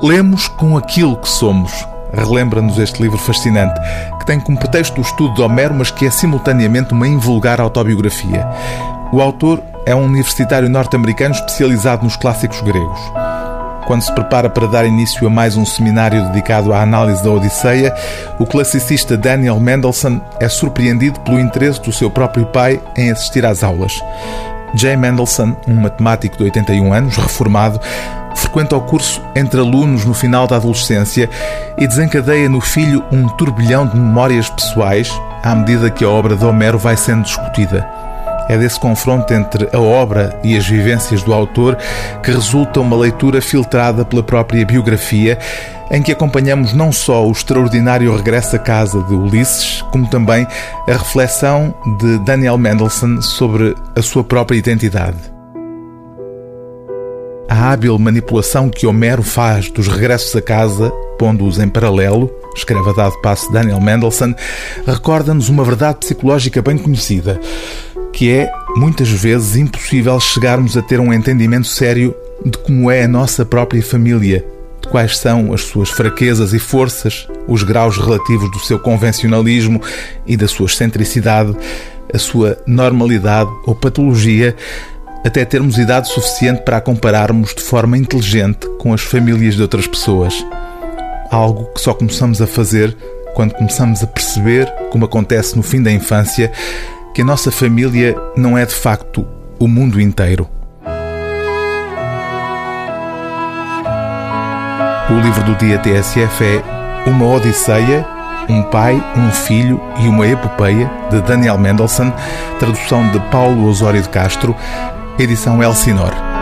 Lemos com aquilo que somos. Relembra-nos este livro fascinante, que tem como pretexto o estudo de Homero, mas que é simultaneamente uma invulgar autobiografia. O autor é um universitário norte-americano especializado nos clássicos gregos. Quando se prepara para dar início a mais um seminário dedicado à análise da Odisseia, o classicista Daniel Mendelssohn é surpreendido pelo interesse do seu próprio pai em assistir às aulas. Jay Mendelssohn, um matemático de 81 anos, reformado, frequenta o curso entre alunos no final da adolescência e desencadeia no filho um turbilhão de memórias pessoais à medida que a obra de Homero vai sendo discutida. É desse confronto entre a obra e as vivências do autor que resulta uma leitura filtrada pela própria biografia, em que acompanhamos não só o extraordinário regresso à casa de Ulisses, como também a reflexão de Daniel Mendelssohn sobre a sua própria identidade. A hábil manipulação que Homero faz dos regressos a casa, pondo-os em paralelo, escreve a dado passo Daniel Mendelssohn, recorda-nos uma verdade psicológica bem conhecida, que é, muitas vezes, impossível chegarmos a ter um entendimento sério de como é a nossa própria família, de quais são as suas fraquezas e forças, os graus relativos do seu convencionalismo e da sua excentricidade, a sua normalidade ou patologia, até termos idade suficiente para a compararmos de forma inteligente com as famílias de outras pessoas. Algo que só começamos a fazer quando começamos a perceber, como acontece no fim da infância, que a nossa família não é de facto o mundo inteiro. O livro do dia TSF é Uma Odisseia, um pai, um filho e uma epopeia, de Daniel Mendelssohn, tradução de Paulo Osório de Castro, edição Elsinor.